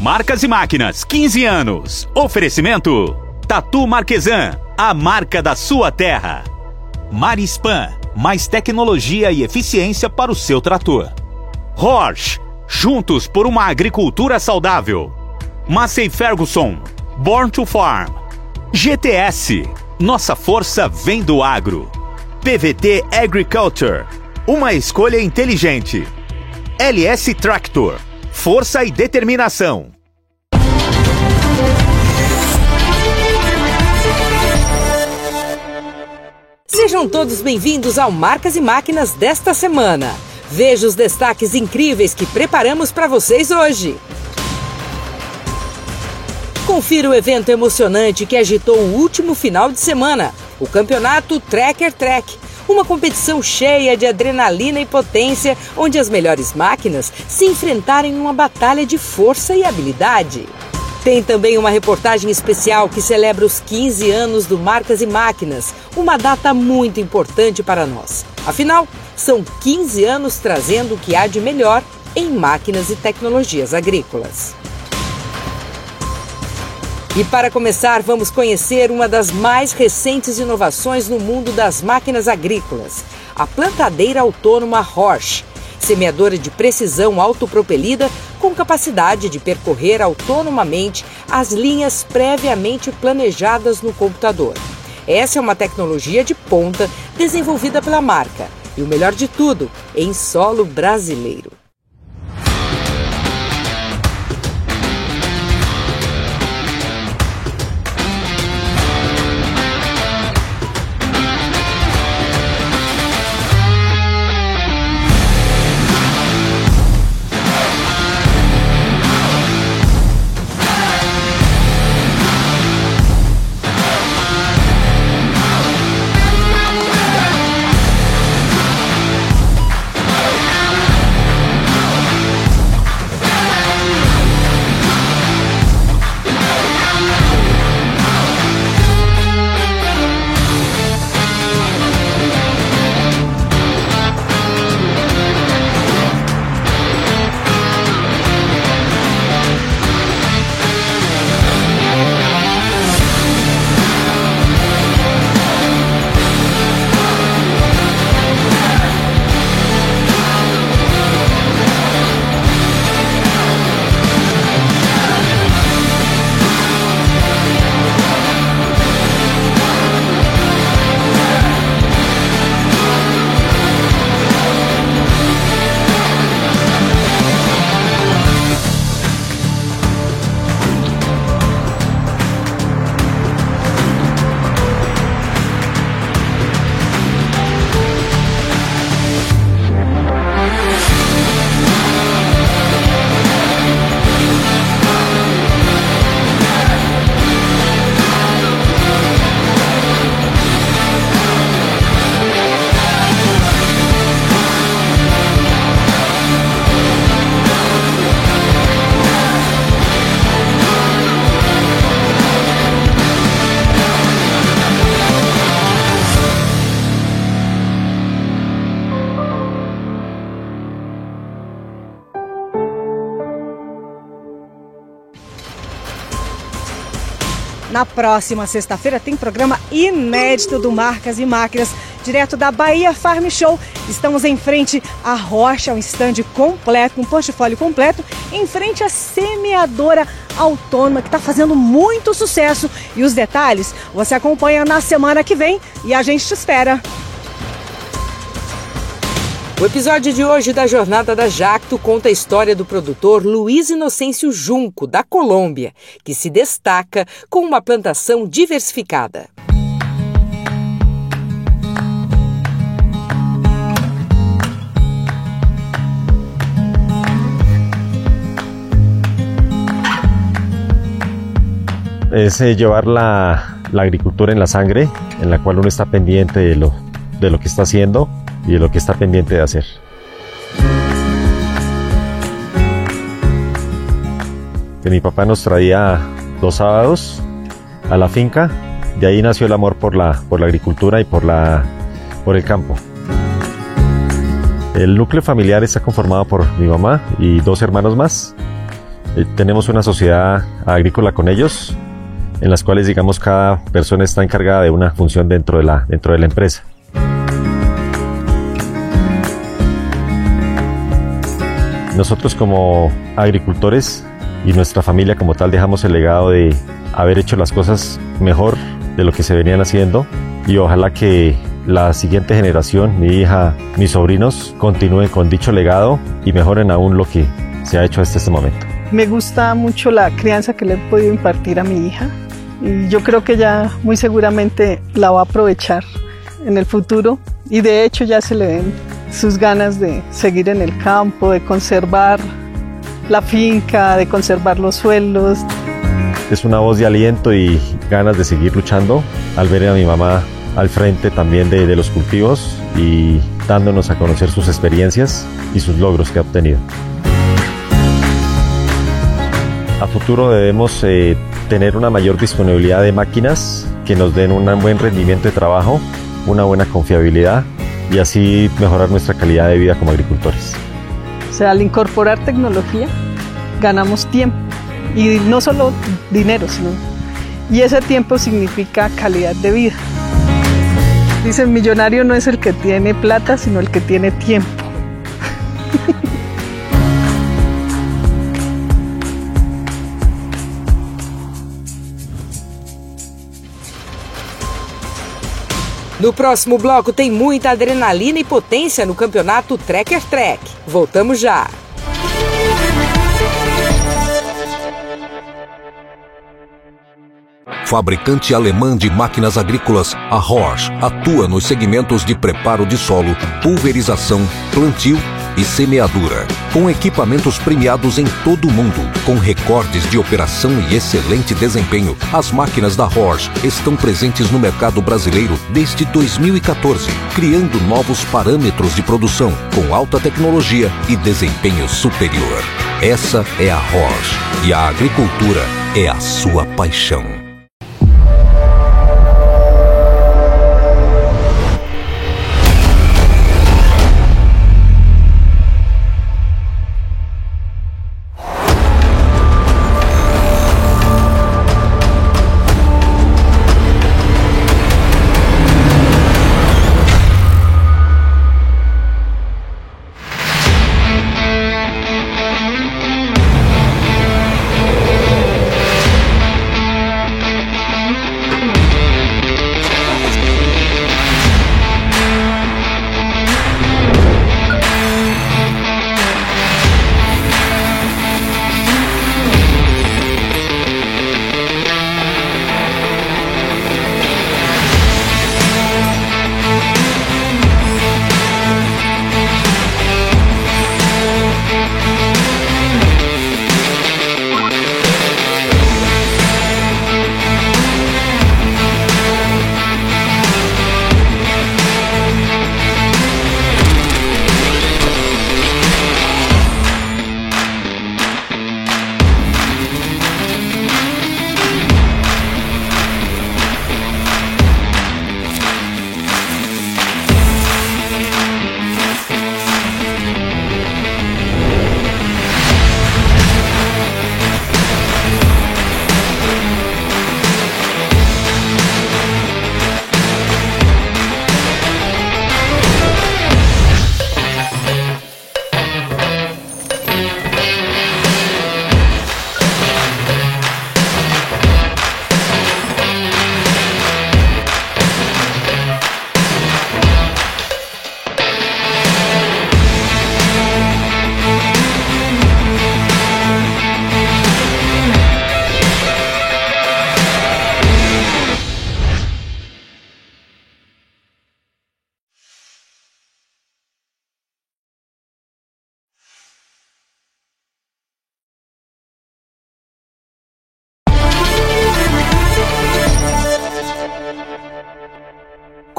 Marcas e Máquinas, 15 anos. Oferecimento: Tatu Marquesan, a marca da sua terra. Marispan, mais tecnologia e eficiência para o seu trator. Horsch, juntos por uma agricultura saudável. Massey Ferguson, Born to Farm. GTS, nossa força vem do agro. PVT Agriculture, uma escolha inteligente. LS Tractor, força e determinação. Sejam todos bem-vindos ao Marcas e Máquinas desta semana. Veja os destaques incríveis que preparamos para vocês hoje. Confira o evento emocionante que agitou o último final de semana, o Campeonato Tracker Track, uma competição cheia de adrenalina e potência, onde as melhores máquinas se enfrentaram em uma batalha de força e habilidade. Tem também uma reportagem especial que celebra os 15 anos do Marcas e Máquinas, uma data muito importante para nós. Afinal, são 15 anos trazendo o que há de melhor em máquinas e tecnologias agrícolas. E para começar, vamos conhecer uma das mais recentes inovações no mundo das máquinas agrícolas, a plantadeira autônoma Horsch, semeadora de precisão autopropelida com capacidade de percorrer autonomamente as linhas previamente planejadas no computador. Essa é uma tecnologia de ponta desenvolvida pela marca e o melhor de tudo, em solo brasileiro. Na próxima sexta-feira tem programa inédito do Marcas e Máquinas, direto da Bahia Farm Show. Estamos em frente à Rocha, um stand completo, um portfólio completo, em frente à semeadora autônoma que está fazendo muito sucesso. E os detalhes você acompanha na semana que vem e a gente te espera. O episódio de hoje da Jornada da Jacto conta a história do produtor Luiz Inocêncio Junco, da Colômbia, que se destaca com uma plantação diversificada. es eh, llevar la, la, agricultura en la sangre, en la cual uno está pendiente de lo, de lo que está haciendo, y de lo que está pendiente de hacer. Que mi papá nos traía los sábados a la finca, de ahí nació el amor por la, por la agricultura y por, la, por el campo. El núcleo familiar está conformado por mi mamá y dos hermanos más. Eh, tenemos una sociedad agrícola con ellos, en las cuales, digamos, cada persona está encargada de una función dentro de la, dentro de la empresa. Nosotros como agricultores y nuestra familia como tal dejamos el legado de haber hecho las cosas mejor de lo que se venían haciendo y ojalá que la siguiente generación, mi hija, mis sobrinos, continúen con dicho legado y mejoren aún lo que se ha hecho hasta este momento. Me gusta mucho la crianza que le he podido impartir a mi hija y yo creo que ella muy seguramente la va a aprovechar en el futuro y de hecho ya se le ven sus ganas de seguir en el campo, de conservar la finca, de conservar los suelos. Es una voz de aliento y ganas de seguir luchando al ver a mi mamá al frente también de, los cultivos y dándonos a conocer sus experiencias y sus logros que ha obtenido. A futuro debemos eh, tener una mayor disponibilidad de máquinas que nos den un buen rendimiento de trabajo, una buena confiabilidad y así mejorar nuestra calidad de vida como agricultores. O sea, al incorporar tecnología ganamos tiempo y no solo dinero, sino y ese tiempo significa calidad de vida. Dicen, millonario no es el que tiene plata, sino el que tiene tiempo. No próximo bloco tem muita adrenalina e potência no campeonato Trekker Trek. Voltamos já. fabricante alemã de máquinas agrícolas, a Horsch atua nos segmentos de preparo de solo, pulverização, plantio e semeadura, com equipamentos premiados em todo o mundo, com recordes de operação e excelente desempenho. As máquinas da Horsch estão presentes no mercado brasileiro desde 2014, criando novos parâmetros de produção com alta tecnologia e desempenho superior. Essa é a Horsch e a agricultura é a sua paixão.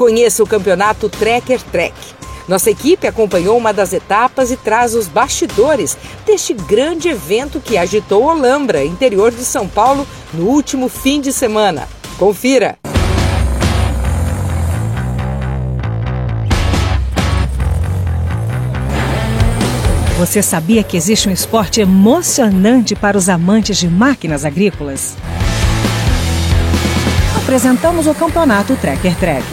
Conheça o campeonato Trekker Trek. Nossa equipe acompanhou uma das etapas e traz os bastidores deste grande evento que agitou Olambra, interior de São Paulo, no último fim de semana. Confira! Você sabia que existe um esporte emocionante para os amantes de máquinas agrícolas? Apresentamos o campeonato Trekker Trek.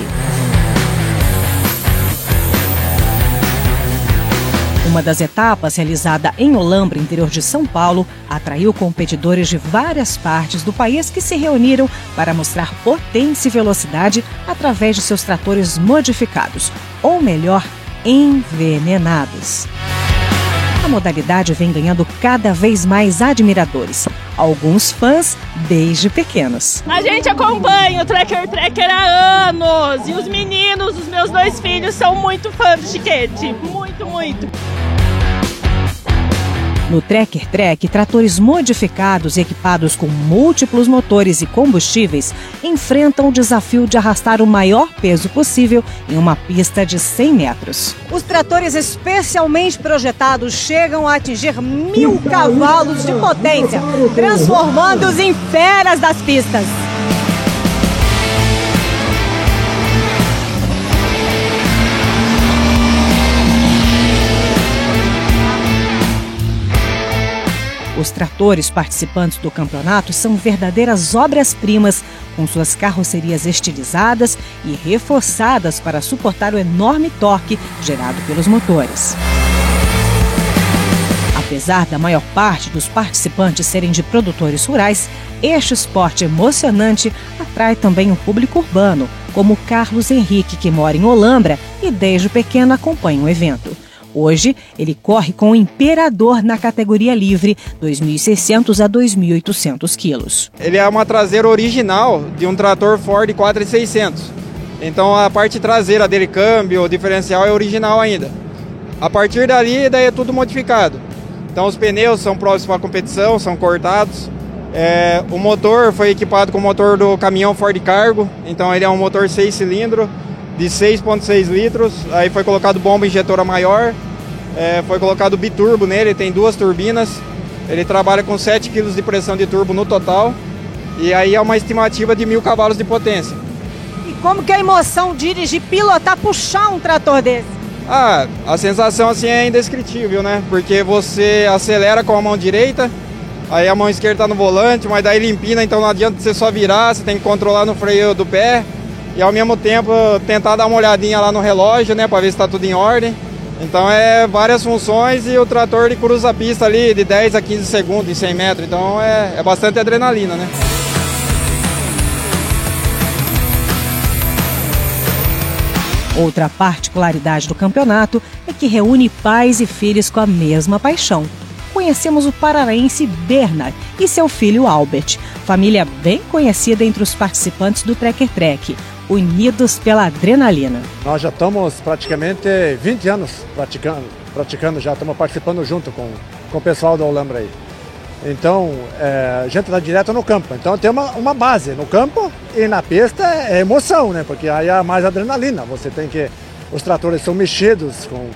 Uma das etapas, realizada em Olambra, interior de São Paulo, atraiu competidores de várias partes do país que se reuniram para mostrar potência e velocidade através de seus tratores modificados, ou melhor, envenenados. A modalidade vem ganhando cada vez mais admiradores, alguns fãs desde pequenos. A gente acompanha o Tracker Tracker há anos e os meninos, os meus dois filhos, são muito fãs do chiquete. Muito, muito. No Trekker Trek, tratores modificados e equipados com múltiplos motores e combustíveis enfrentam o desafio de arrastar o maior peso possível em uma pista de 100 metros. Os tratores especialmente projetados chegam a atingir mil cavalos de potência, transformando-os em feras das pistas. Os tratores participantes do campeonato são verdadeiras obras-primas, com suas carrocerias estilizadas e reforçadas para suportar o enorme torque gerado pelos motores. Apesar da maior parte dos participantes serem de produtores rurais, este esporte emocionante atrai também um público urbano, como Carlos Henrique, que mora em Olambra e desde pequeno acompanha o evento. Hoje, ele corre com o Imperador na categoria livre, 2.600 a 2.800 quilos. Ele é uma traseira original de um trator Ford 4600. Então a parte traseira dele, câmbio, diferencial é original ainda. A partir dali, daí é tudo modificado. Então os pneus são próximos a competição, são cortados. É, o motor foi equipado com o motor do caminhão Ford Cargo, então ele é um motor 6 cilindros de 6,6 litros. Aí foi colocado bomba injetora maior, é, foi colocado biturbo nele, tem duas turbinas. Ele trabalha com 7 kg de pressão de turbo no total. E aí é uma estimativa de mil cavalos de potência. E como que é a emoção dirigir, pilotar, puxar um trator desse? Ah, a sensação assim é indescritível, né? Porque você acelera com a mão direita, aí a mão esquerda tá no volante, mas daí ele empina, então não adianta você só virar, você tem que controlar no freio do pé e ao mesmo tempo tentar dar uma olhadinha lá no relógio, né, para ver se está tudo em ordem. Então é várias funções e o trator ele cruza a pista ali de 10 a 15 segundos em 100 metros, então é, é bastante adrenalina, né? Outra particularidade do campeonato é que reúne pais e filhos com a mesma paixão. Conhecemos o paranaense Bernard e seu filho Albert, família bem conhecida entre os participantes do Trekker Trek, unidos pela adrenalina. Nós já estamos praticamente 20 anos praticando, praticando já, estamos participando junto com, com o pessoal da Olambra aí. Então, é, a gente está direto no campo. Então tem uma, uma base no campo e na pista é emoção, né? Porque aí é mais adrenalina. Você tem que. Os tratores são mexidos com.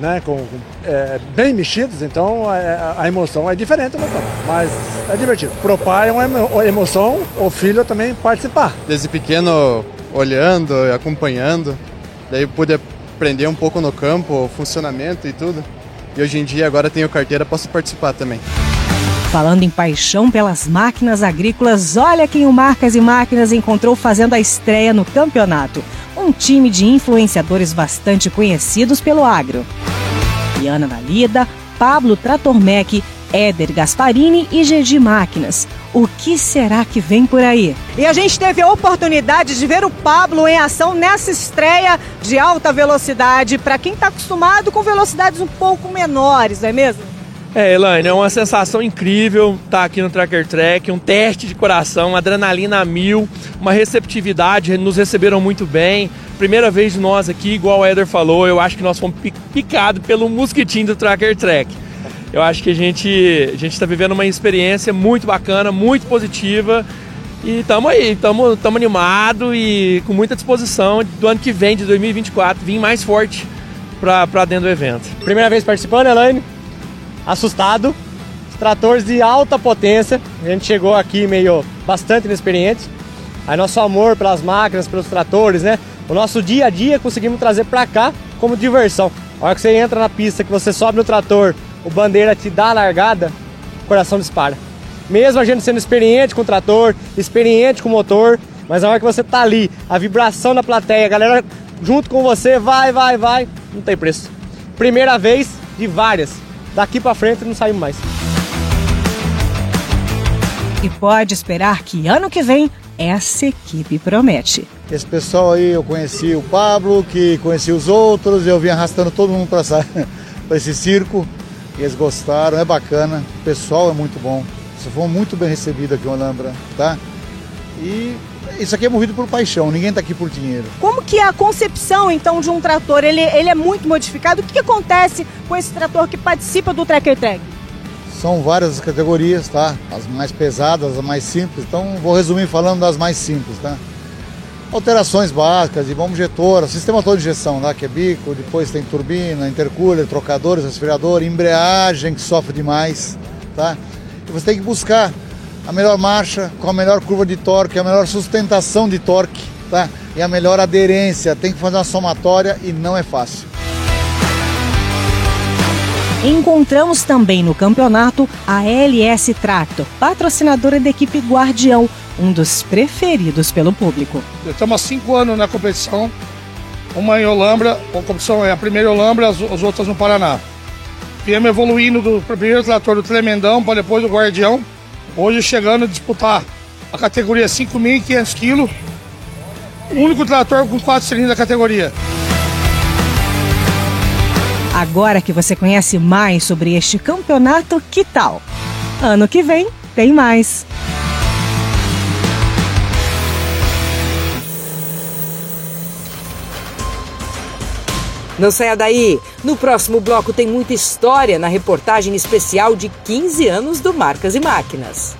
Né, com, é, bem mexidos, então é, a emoção é diferente no campo, mas é divertido. Pro pai é uma emoção, o filho também participar. Desde pequeno olhando, acompanhando, daí pude aprender um pouco no campo, o funcionamento e tudo. E hoje em dia agora tenho carteira, posso participar também. Falando em paixão pelas máquinas agrícolas, olha quem o Marcas e Máquinas encontrou fazendo a estreia no campeonato. Um time de influenciadores bastante conhecidos pelo agro. Diana Nalida, Pablo Tratormec, Éder Gasparini e Gedi Máquinas. O que será que vem por aí? E a gente teve a oportunidade de ver o Pablo em ação nessa estreia de alta velocidade, para quem está acostumado com velocidades um pouco menores, não é mesmo? É, Elaine, é uma sensação incrível estar tá aqui no Tracker Track, um teste de coração, adrenalina a mil, uma receptividade, nos receberam muito bem. Primeira vez de nós aqui, igual o Eder falou, eu acho que nós fomos picados pelo mosquitinho do Tracker Track. Eu acho que a gente a gente está vivendo uma experiência muito bacana, muito positiva e estamos aí, estamos animados e com muita disposição do ano que vem, de 2024, vir mais forte para dentro do evento. Primeira vez participando, Elaine? assustado. Tratores de alta potência. A gente chegou aqui meio bastante inexperiente. Aí nosso amor pelas máquinas, pelos tratores, né? O nosso dia a dia conseguimos trazer para cá como diversão. A hora que você entra na pista, que você sobe no trator, o bandeira te dá a largada, o coração dispara. Mesmo a gente sendo experiente com o trator, experiente com o motor, mas a hora que você tá ali, a vibração da plateia, a galera junto com você, vai, vai, vai, não tem preço. Primeira vez de várias. Daqui para frente não saímos mais. E pode esperar que ano que vem essa equipe promete. Esse pessoal aí, eu conheci o Pablo, que conheci os outros, eu vim arrastando todo mundo para esse circo. Eles gostaram, é bacana, o pessoal é muito bom. Você foi muito bem recebido aqui em Olambra, tá? E isso aqui é movido por paixão, ninguém está aqui por dinheiro. Como que é a concepção, então, de um trator? Ele, ele é muito modificado. O que, que acontece com esse trator que participa do Tracker Tag? São várias categorias, tá? As mais pesadas, as mais simples. Então, vou resumir falando das mais simples, tá? Alterações básicas de bomba injetora, sistema todo de injeção, tá? que é bico, depois tem turbina, intercooler, trocadores, resfriador, embreagem que sofre demais, tá? E você tem que buscar a melhor marcha, com a melhor curva de torque, a melhor sustentação de torque, tá? E a melhor aderência. Tem que fazer uma somatória e não é fácil. Encontramos também no campeonato a LS Tractor, patrocinadora da equipe Guardião, um dos preferidos pelo público. Estamos há cinco anos na competição, uma em Olambra, a competição é a primeira em Olambra, as, as outras no Paraná. Viemos evoluindo do primeiro trator do Tremendão para depois do Guardião, Hoje chegando a disputar a categoria 5.500 kg, o único trator com 4 cilindros da categoria. Agora que você conhece mais sobre este campeonato, que tal? Ano que vem tem mais. Não saia daí! No próximo bloco tem muita história na reportagem especial de 15 anos do Marcas e Máquinas.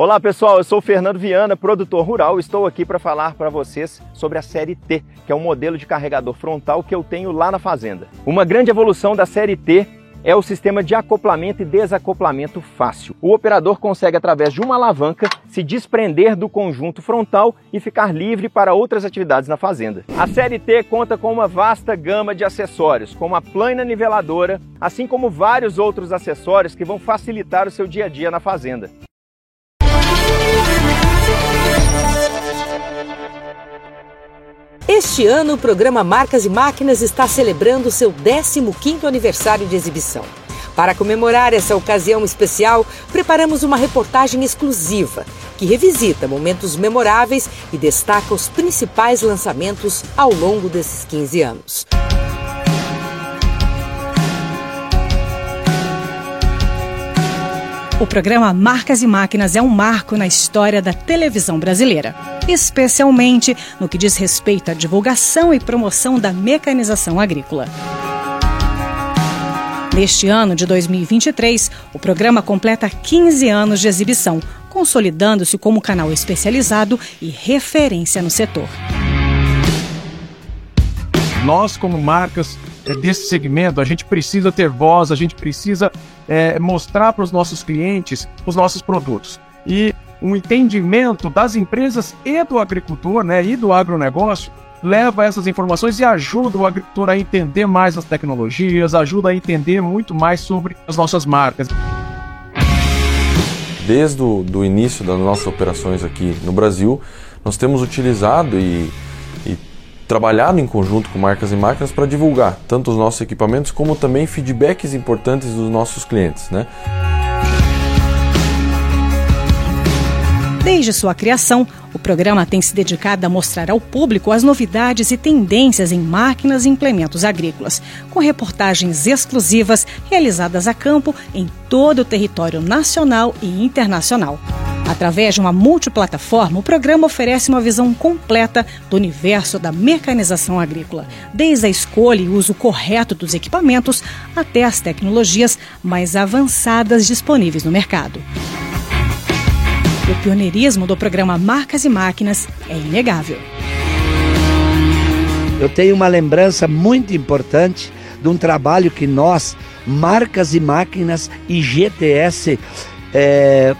Olá pessoal, eu sou o Fernando Viana, produtor rural. Estou aqui para falar para vocês sobre a série T, que é um modelo de carregador frontal que eu tenho lá na fazenda. Uma grande evolução da série T é o sistema de acoplamento e desacoplamento fácil. O operador consegue, através de uma alavanca, se desprender do conjunto frontal e ficar livre para outras atividades na fazenda. A série T conta com uma vasta gama de acessórios, como a plana niveladora, assim como vários outros acessórios que vão facilitar o seu dia a dia na fazenda. Este ano, o programa Marcas e Máquinas está celebrando seu 15º aniversário de exibição. Para comemorar essa ocasião especial, preparamos uma reportagem exclusiva que revisita momentos memoráveis e destaca os principais lançamentos ao longo desses 15 anos. O programa Marcas e Máquinas é um marco na história da televisão brasileira, especialmente no que diz respeito à divulgação e promoção da mecanização agrícola. Neste ano de 2023, o programa completa 15 anos de exibição, consolidando-se como canal especializado e referência no setor. Nós, como marcas, desse segmento, a gente precisa ter voz, a gente precisa é, mostrar para os nossos clientes os nossos produtos. E um entendimento das empresas e do agricultor, né, e do agronegócio, leva essas informações e ajuda o agricultor a entender mais as tecnologias, ajuda a entender muito mais sobre as nossas marcas. Desde o do início das nossas operações aqui no Brasil, nós temos utilizado e trabalhado em conjunto com marcas e máquinas para divulgar tanto os nossos equipamentos como também feedbacks importantes dos nossos clientes. Né? Desde sua criação, o programa tem se dedicado a mostrar ao público as novidades e tendências em máquinas e implementos agrícolas, com reportagens exclusivas realizadas a campo em todo o território nacional e internacional. Através de uma multiplataforma, o programa oferece uma visão completa do universo da mecanização agrícola, desde a escolha e uso correto dos equipamentos até as tecnologias mais avançadas disponíveis no mercado. O pioneirismo do programa Marcas e Máquinas é inegável. Eu tenho uma lembrança muito importante de um trabalho que nós, Marcas e Máquinas e GTS, é,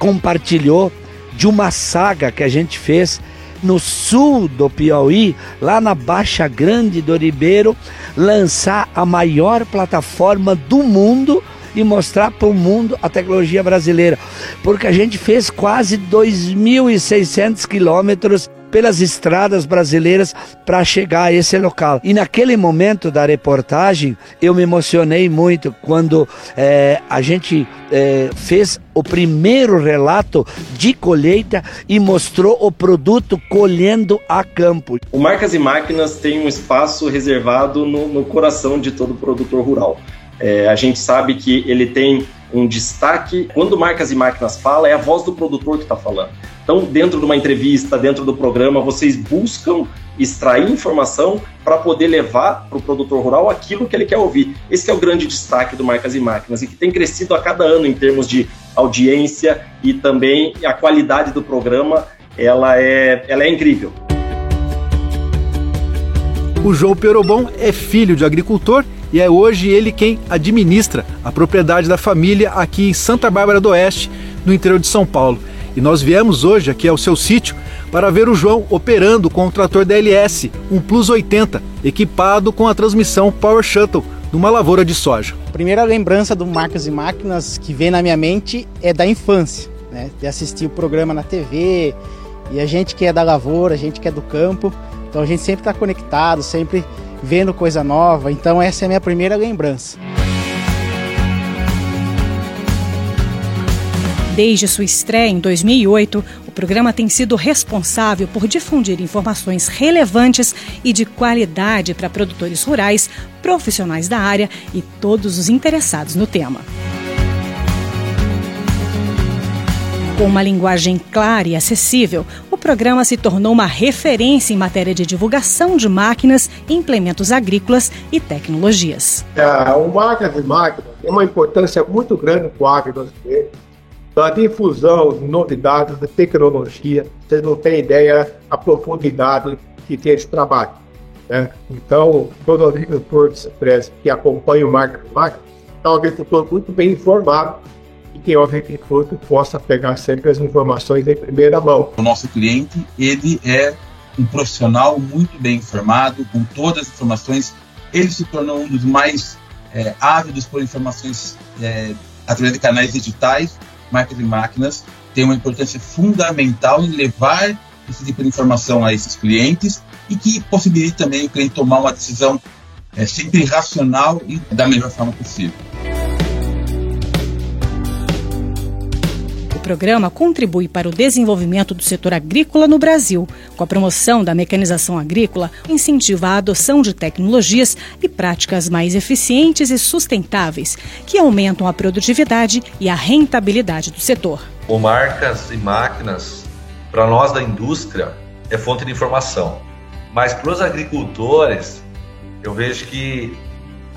compartilhou de uma saga que a gente fez no sul do Piauí, lá na Baixa Grande do Ribeiro, lançar a maior plataforma do mundo e mostrar para o mundo a tecnologia brasileira. Porque a gente fez quase 2.600 quilômetros pelas estradas brasileiras para chegar a esse local. E naquele momento da reportagem, eu me emocionei muito quando é, a gente é, fez o primeiro relato de colheita e mostrou o produto colhendo a campo. O Marcas e Máquinas tem um espaço reservado no, no coração de todo produtor rural. É, a gente sabe que ele tem um destaque. Quando Marcas e Máquinas fala, é a voz do produtor que está falando. Então, dentro de uma entrevista, dentro do programa, vocês buscam extrair informação para poder levar para o produtor rural aquilo que ele quer ouvir. Esse é o grande destaque do Marcas e Máquinas e que tem crescido a cada ano em termos de audiência e também a qualidade do programa, ela é, ela é incrível. O João Perobon é filho de agricultor e é hoje ele quem administra a propriedade da família aqui em Santa Bárbara do Oeste, no interior de São Paulo. E nós viemos hoje aqui ao seu sítio para ver o João operando com o trator DLS, um Plus 80, equipado com a transmissão Power Shuttle numa lavoura de soja. A primeira lembrança do Marcas e Máquinas que vem na minha mente é da infância, né? de assistir o programa na TV, e a gente que é da lavoura, a gente que é do campo, então a gente sempre está conectado, sempre vendo coisa nova. Então essa é a minha primeira lembrança. Desde sua estreia em 2008, o programa tem sido responsável por difundir informações relevantes e de qualidade para produtores rurais, profissionais da área e todos os interessados no tema. Com uma linguagem clara e acessível, programa se tornou uma referência em matéria de divulgação de máquinas, implementos agrícolas e tecnologias. É, o Máquinas e Máquinas tem uma importância muito grande para o agro brasileiro. da difusão de novidades de tecnologia. Vocês não têm ideia a profundidade que tem esse trabalho. Né? Então, todo agricultor de que acompanha o Marco Marco é um agricultor muito bem informado que agricultor que possa pegar sempre as informações em primeira mão. O nosso cliente, ele é um profissional muito bem informado, com todas as informações. Ele se tornou um dos mais é, ávidos por informações é, através de canais digitais, marcas e máquinas, tem uma importância fundamental em levar esse tipo de informação a esses clientes e que possibilite também o cliente tomar uma decisão é, sempre racional e da melhor forma possível. Programa contribui para o desenvolvimento do setor agrícola no Brasil, com a promoção da mecanização agrícola, incentiva a adoção de tecnologias e práticas mais eficientes e sustentáveis, que aumentam a produtividade e a rentabilidade do setor. O marcas e máquinas, para nós da indústria, é fonte de informação. Mas para os agricultores, eu vejo que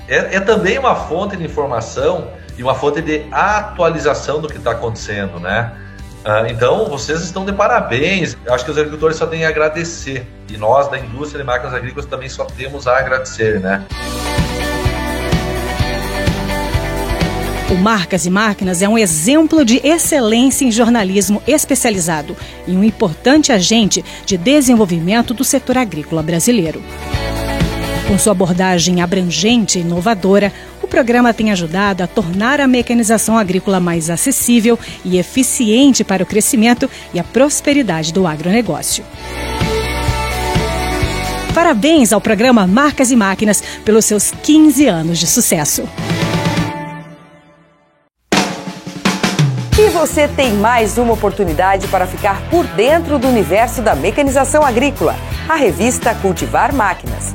é, é também uma fonte de informação e uma fonte de atualização do que está acontecendo, né? Ah, então, vocês estão de parabéns. Acho que os agricultores só têm a agradecer. E nós, da indústria de máquinas agrícolas, também só temos a agradecer, né? O Marcas e Máquinas é um exemplo de excelência em jornalismo especializado e um importante agente de desenvolvimento do setor agrícola brasileiro. Com sua abordagem abrangente e inovadora, programa tem ajudado a tornar a mecanização agrícola mais acessível e eficiente para o crescimento e a prosperidade do agronegócio. Parabéns ao programa Marcas e Máquinas pelos seus 15 anos de sucesso. E você tem mais uma oportunidade para ficar por dentro do universo da mecanização agrícola. A revista Cultivar Máquinas.